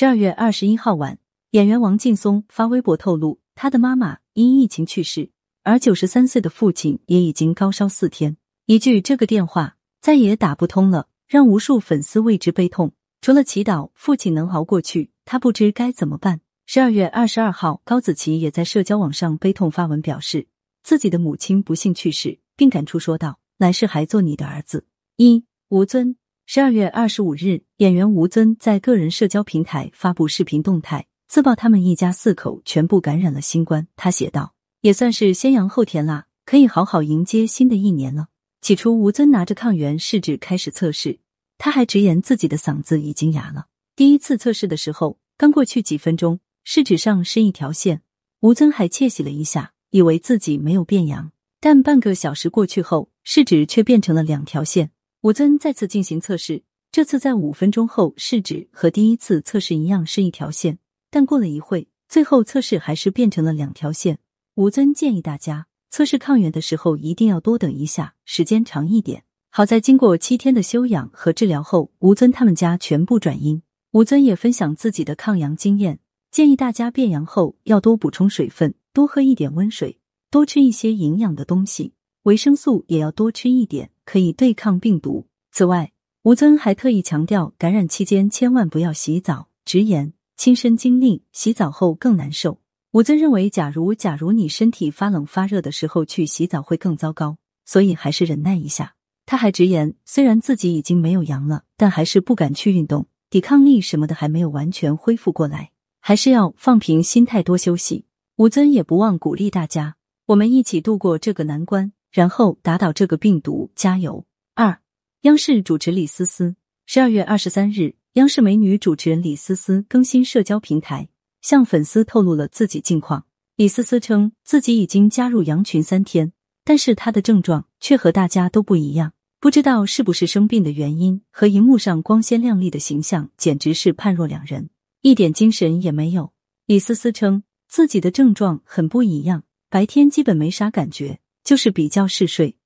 十二月二十一号晚，演员王劲松发微博透露，他的妈妈因疫情去世，而九十三岁的父亲也已经高烧四天。一句这个电话再也打不通了，让无数粉丝为之悲痛。除了祈祷父亲能熬过去，他不知该怎么办。十二月二十二号，高子琪也在社交网上悲痛发文，表示自己的母亲不幸去世，并感触说道：“来世还做你的儿子。”一吴尊，十二月二十五日，演员吴尊在个人社交平台发布视频动态，自曝他们一家四口全部感染了新冠。他写道：“也算是先扬后甜啦，可以好好迎接新的一年了。”起初，吴尊拿着抗原试纸开始测试。他还直言自己的嗓子已经哑了。第一次测试的时候，刚过去几分钟，试纸上是一条线，吴尊还窃喜了一下，以为自己没有变阳。但半个小时过去后，试纸却变成了两条线。吴尊再次进行测试，这次在五分钟后，试纸和第一次测试一样是一条线，但过了一会，最后测试还是变成了两条线。吴尊建议大家测试抗原的时候一定要多等一下，时间长一点。好在经过七天的休养和治疗后，吴尊他们家全部转阴。吴尊也分享自己的抗阳经验，建议大家变阳后要多补充水分，多喝一点温水，多吃一些营养的东西，维生素也要多吃一点，可以对抗病毒。此外，吴尊还特意强调，感染期间千万不要洗澡，直言亲身经历，洗澡后更难受。吴尊认为，假如假如你身体发冷发热的时候去洗澡会更糟糕，所以还是忍耐一下。他还直言，虽然自己已经没有阳了，但还是不敢去运动，抵抗力什么的还没有完全恢复过来，还是要放平心态，多休息。吴尊也不忘鼓励大家，我们一起度过这个难关，然后打倒这个病毒，加油！二，央视主持李思思，十二月二十三日，央视美女主持人李思思更新社交平台，向粉丝透露了自己近况。李思思称自己已经加入羊群三天，但是她的症状却和大家都不一样。不知道是不是生病的原因，和荧幕上光鲜亮丽的形象简直是判若两人，一点精神也没有。李思思称自己的症状很不一样，白天基本没啥感觉，就是比较嗜睡，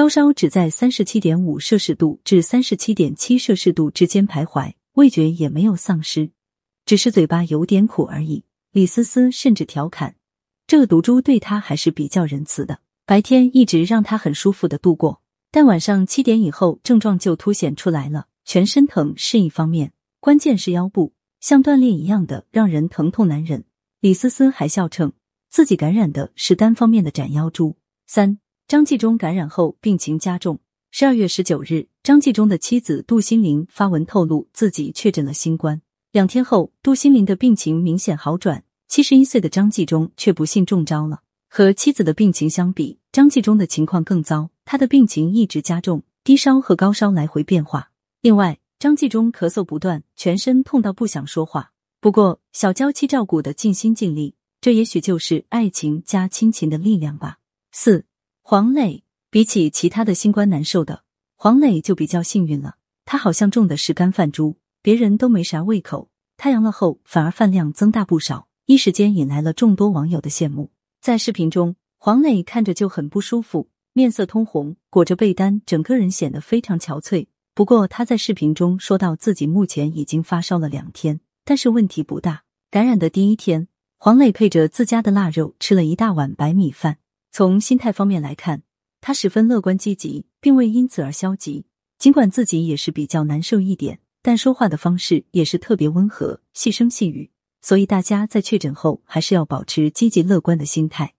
高烧只在三十七点五摄氏度至三十七点七摄氏度之间徘徊，味觉也没有丧失，只是嘴巴有点苦而已。李思思甚至调侃，这个毒株对他还是比较仁慈的，白天一直让他很舒服的度过。但晚上七点以后，症状就凸显出来了。全身疼是一方面，关键是腰部像断裂一样的，让人疼痛难忍。李思思还笑称自己感染的是单方面的斩妖蛛。三张纪中感染后病情加重。十二月十九日，张纪中的妻子杜心凌发文透露自己确诊了新冠。两天后，杜心凌的病情明显好转。七十一岁的张纪中却不幸中招了。和妻子的病情相比，张纪中的情况更糟。他的病情一直加重，低烧和高烧来回变化。另外，张纪中咳嗽不断，全身痛到不想说话。不过，小娇妻照顾的尽心尽力，这也许就是爱情加亲情的力量吧。四黄磊比起其他的新冠难受的，黄磊就比较幸运了。他好像中的是干饭猪，别人都没啥胃口，他阳了后反而饭量增大不少，一时间引来了众多网友的羡慕。在视频中，黄磊看着就很不舒服。面色通红，裹着被单，整个人显得非常憔悴。不过他在视频中说到自己目前已经发烧了两天，但是问题不大。感染的第一天，黄磊配着自家的腊肉吃了一大碗白米饭。从心态方面来看，他十分乐观积极，并未因此而消极。尽管自己也是比较难受一点，但说话的方式也是特别温和，细声细语。所以大家在确诊后还是要保持积极乐观的心态。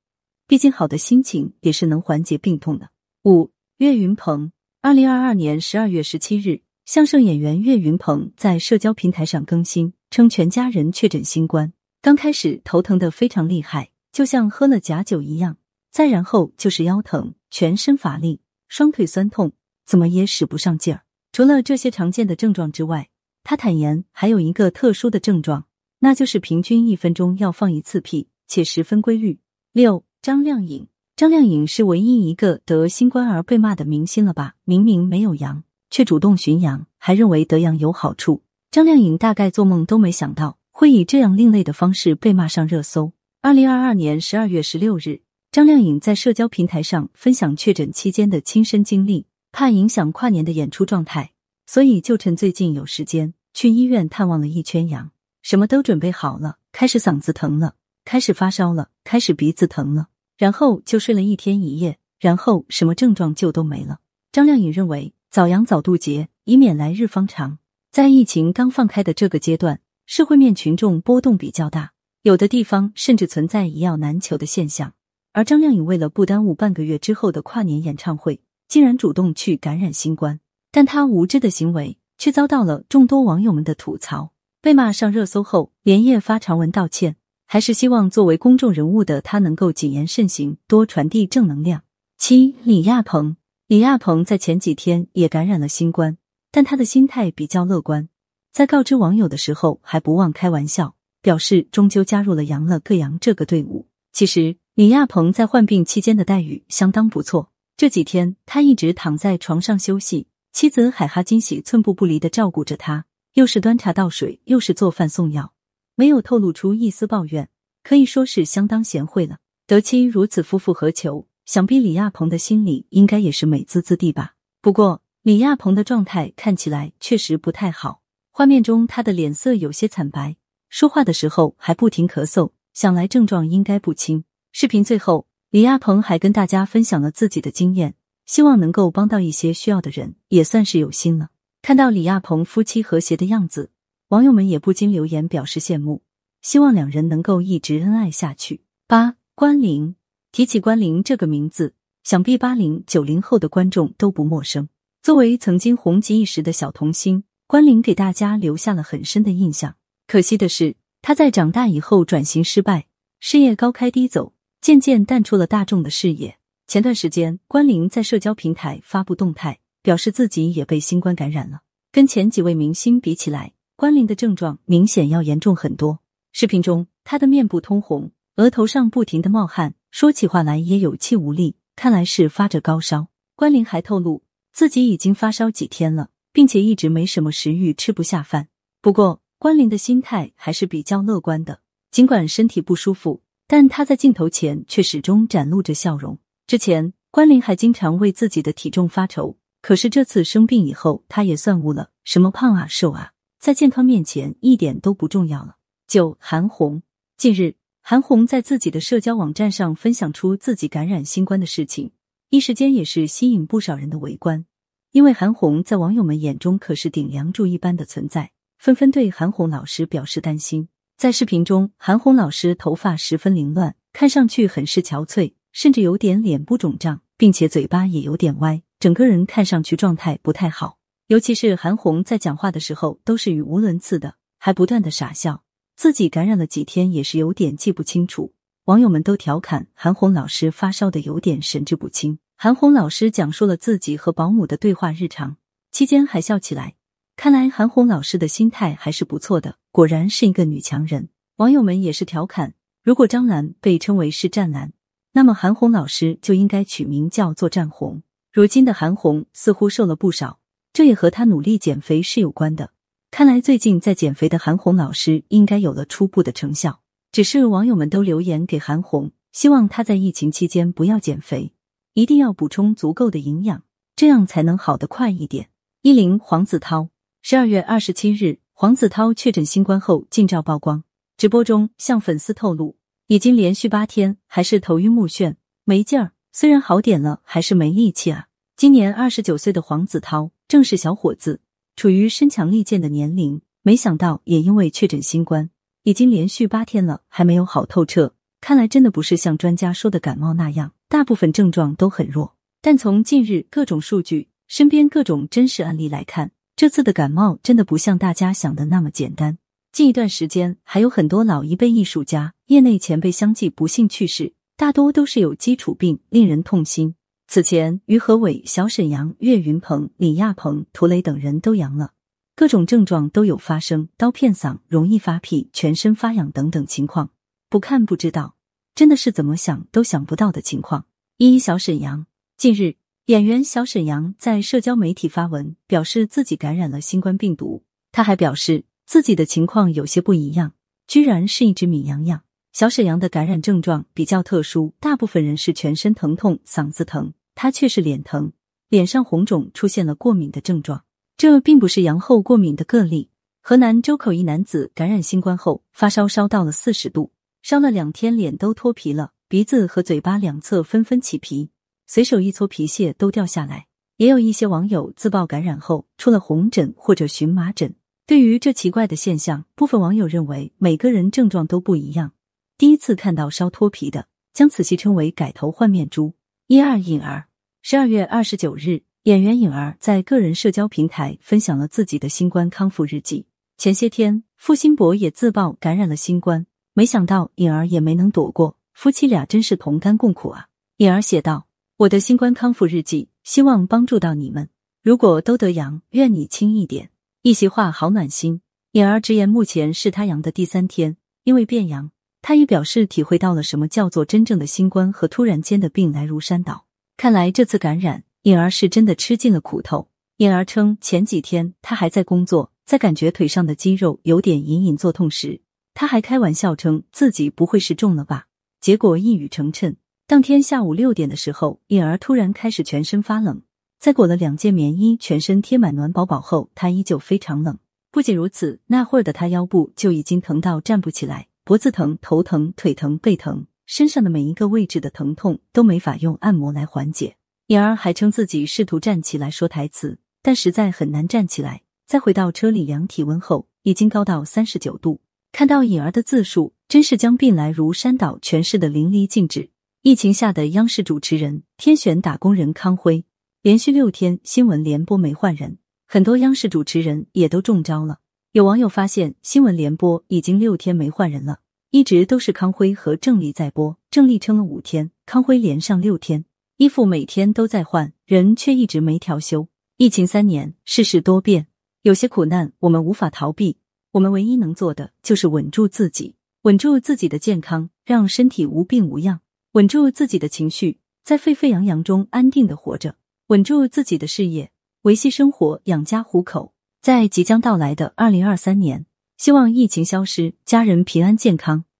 毕竟，好的心情也是能缓解病痛的。五，岳云鹏，二零二二年十二月十七日，相声演员岳云鹏在社交平台上更新，称全家人确诊新冠。刚开始头疼的非常厉害，就像喝了假酒一样；再然后就是腰疼、全身乏力、双腿酸痛，怎么也使不上劲儿。除了这些常见的症状之外，他坦言还有一个特殊的症状，那就是平均一分钟要放一次屁，且十分规律。六。张靓颖，张靓颖是唯一一个得新冠而被骂的明星了吧？明明没有阳，却主动寻阳，还认为得阳有好处。张靓颖大概做梦都没想到会以这样另类的方式被骂上热搜。二零二二年十二月十六日，张靓颖在社交平台上分享确诊期间的亲身经历，怕影响跨年的演出状态，所以就趁最近有时间去医院探望了一圈羊。什么都准备好了，开始嗓子疼了，开始发烧了，开始鼻子疼了，然后就睡了一天一夜，然后什么症状就都没了。张靓颖认为，早阳早渡劫，以免来日方长。在疫情刚放开的这个阶段，社会面群众波动比较大，有的地方甚至存在一药难求的现象。而张靓颖为了不耽误半个月之后的跨年演唱会，竟然主动去感染新冠，但她无知的行为却遭到了众多网友们的吐槽，被骂上热搜后连夜发长文道歉，还是希望作为公众人物的她能够谨言慎行，多传递正能量。七李亚鹏，李亚鹏在前几天也感染了新冠。但他的心态比较乐观，在告知网友的时候还不忘开玩笑，表示终究加入了“阳了个阳”这个队伍。其实李亚鹏在患病期间的待遇相当不错，这几天他一直躺在床上休息，妻子海哈金喜寸步不离的照顾着他，又是端茶倒水，又是做饭送药，没有透露出一丝抱怨，可以说是相当贤惠了。得妻如此，夫复何求？想必李亚鹏的心里应该也是美滋滋的吧。不过。李亚鹏的状态看起来确实不太好，画面中他的脸色有些惨白，说话的时候还不停咳嗽，想来症状应该不轻。视频最后，李亚鹏还跟大家分享了自己的经验，希望能够帮到一些需要的人，也算是有心了。看到李亚鹏夫妻和谐的样子，网友们也不禁留言表示羡慕，希望两人能够一直恩爱下去。八关凌，提起关凌这个名字，想必八零九零后的观众都不陌生。作为曾经红极一时的小童星，关凌给大家留下了很深的印象。可惜的是，他在长大以后转型失败，事业高开低走，渐渐淡出了大众的视野。前段时间，关凌在社交平台发布动态，表示自己也被新冠感染了。跟前几位明星比起来，关凌的症状明显要严重很多。视频中，他的面部通红，额头上不停的冒汗，说起话来也有气无力，看来是发着高烧。关凌还透露。自己已经发烧几天了，并且一直没什么食欲，吃不下饭。不过关凌的心态还是比较乐观的，尽管身体不舒服，但他在镜头前却始终展露着笑容。之前关凌还经常为自己的体重发愁，可是这次生病以后，他也算悟了，什么胖啊瘦啊，在健康面前一点都不重要了。九韩红，近日韩红在自己的社交网站上分享出自己感染新冠的事情。一时间也是吸引不少人的围观，因为韩红在网友们眼中可是顶梁柱一般的存在，纷纷对韩红老师表示担心。在视频中，韩红老师头发十分凌乱，看上去很是憔悴，甚至有点脸部肿胀，并且嘴巴也有点歪，整个人看上去状态不太好。尤其是韩红在讲话的时候都是语无伦次的，还不断的傻笑，自己感染了几天也是有点记不清楚。网友们都调侃韩红老师发烧的有点神志不清。韩红老师讲述了自己和保姆的对话日常，期间还笑起来。看来韩红老师的心态还是不错的，果然是一个女强人。网友们也是调侃：如果张兰被称为是战兰，那么韩红老师就应该取名叫做战红。如今的韩红似乎瘦了不少，这也和她努力减肥是有关的。看来最近在减肥的韩红老师应该有了初步的成效。只是网友们都留言给韩红，希望她在疫情期间不要减肥，一定要补充足够的营养，这样才能好得快一点。一零黄子韬，十二月二十七日，黄子韬确诊新冠后近照曝光，直播中向粉丝透露，已经连续八天还是头晕目眩、没劲儿，虽然好点了，还是没力气啊。今年二十九岁的黄子韬正是小伙子，处于身强力健的年龄，没想到也因为确诊新冠。已经连续八天了，还没有好透彻。看来真的不是像专家说的感冒那样，大部分症状都很弱。但从近日各种数据、身边各种真实案例来看，这次的感冒真的不像大家想的那么简单。近一段时间，还有很多老一辈艺术家、业内前辈相继不幸去世，大多都是有基础病，令人痛心。此前，于和伟、小沈阳、岳云鹏、李亚鹏、涂磊等人都阳了。各种症状都有发生，刀片嗓、容易发屁、全身发痒等等情况，不看不知道，真的是怎么想都想不到的情况。一小沈阳，近日演员小沈阳在社交媒体发文，表示自己感染了新冠病毒。他还表示自己的情况有些不一样，居然是一只米羊羊。小沈阳的感染症状比较特殊，大部分人是全身疼痛、嗓子疼，他却是脸疼，脸上红肿，出现了过敏的症状。这并不是阳后过敏的个例，河南周口一男子感染新冠后发烧烧到了四十度，烧了两天，脸都脱皮了，鼻子和嘴巴两侧纷纷起皮，随手一搓皮屑都掉下来。也有一些网友自曝感染后出了红疹或者荨麻疹。对于这奇怪的现象，部分网友认为每个人症状都不一样。第一次看到烧脱皮的，将此戏称为“改头换面猪”。一二颖儿，十二月二十九日，演员颖儿在个人社交平台分享了自己的新冠康复日记。前些天，付辛博也自曝感染了新冠，没想到颖儿也没能躲过，夫妻俩真是同甘共苦啊！颖儿写道：“我的新冠康复日记。”希望帮助到你们。如果都得阳，愿你轻一点。一席话好暖心。颖儿直言，目前是他阳的第三天，因为变阳，他也表示体会到了什么叫做真正的新冠和突然间的病来如山倒。看来这次感染，颖儿是真的吃尽了苦头。颖儿称，前几天他还在工作，在感觉腿上的肌肉有点隐隐作痛时，他还开玩笑称自己不会是中了吧？结果一语成谶。当天下午六点的时候，颖儿突然开始全身发冷，在裹了两件棉衣、全身贴满暖宝宝后，她依旧非常冷。不仅如此，那会儿的她腰部就已经疼到站不起来，脖子疼、头疼、腿疼、背疼，身上的每一个位置的疼痛都没法用按摩来缓解。颖儿还称自己试图站起来说台词，但实在很难站起来。再回到车里量体温后，已经高到三十九度。看到颖儿的自述，真是将病来如山倒诠释的淋漓尽致。疫情下的央视主持人天选打工人康辉，连续六天新闻联播没换人，很多央视主持人也都中招了。有网友发现，新闻联播已经六天没换人了，一直都是康辉和郑丽在播，郑丽撑了五天，康辉连上六天，衣服每天都在换，人却一直没调休。疫情三年，世事多变，有些苦难我们无法逃避，我们唯一能做的就是稳住自己，稳住自己的健康，让身体无病无恙。稳住自己的情绪，在沸沸扬扬中安定的活着；稳住自己的事业，维系生活，养家糊口。在即将到来的二零二三年，希望疫情消失，家人平安健康。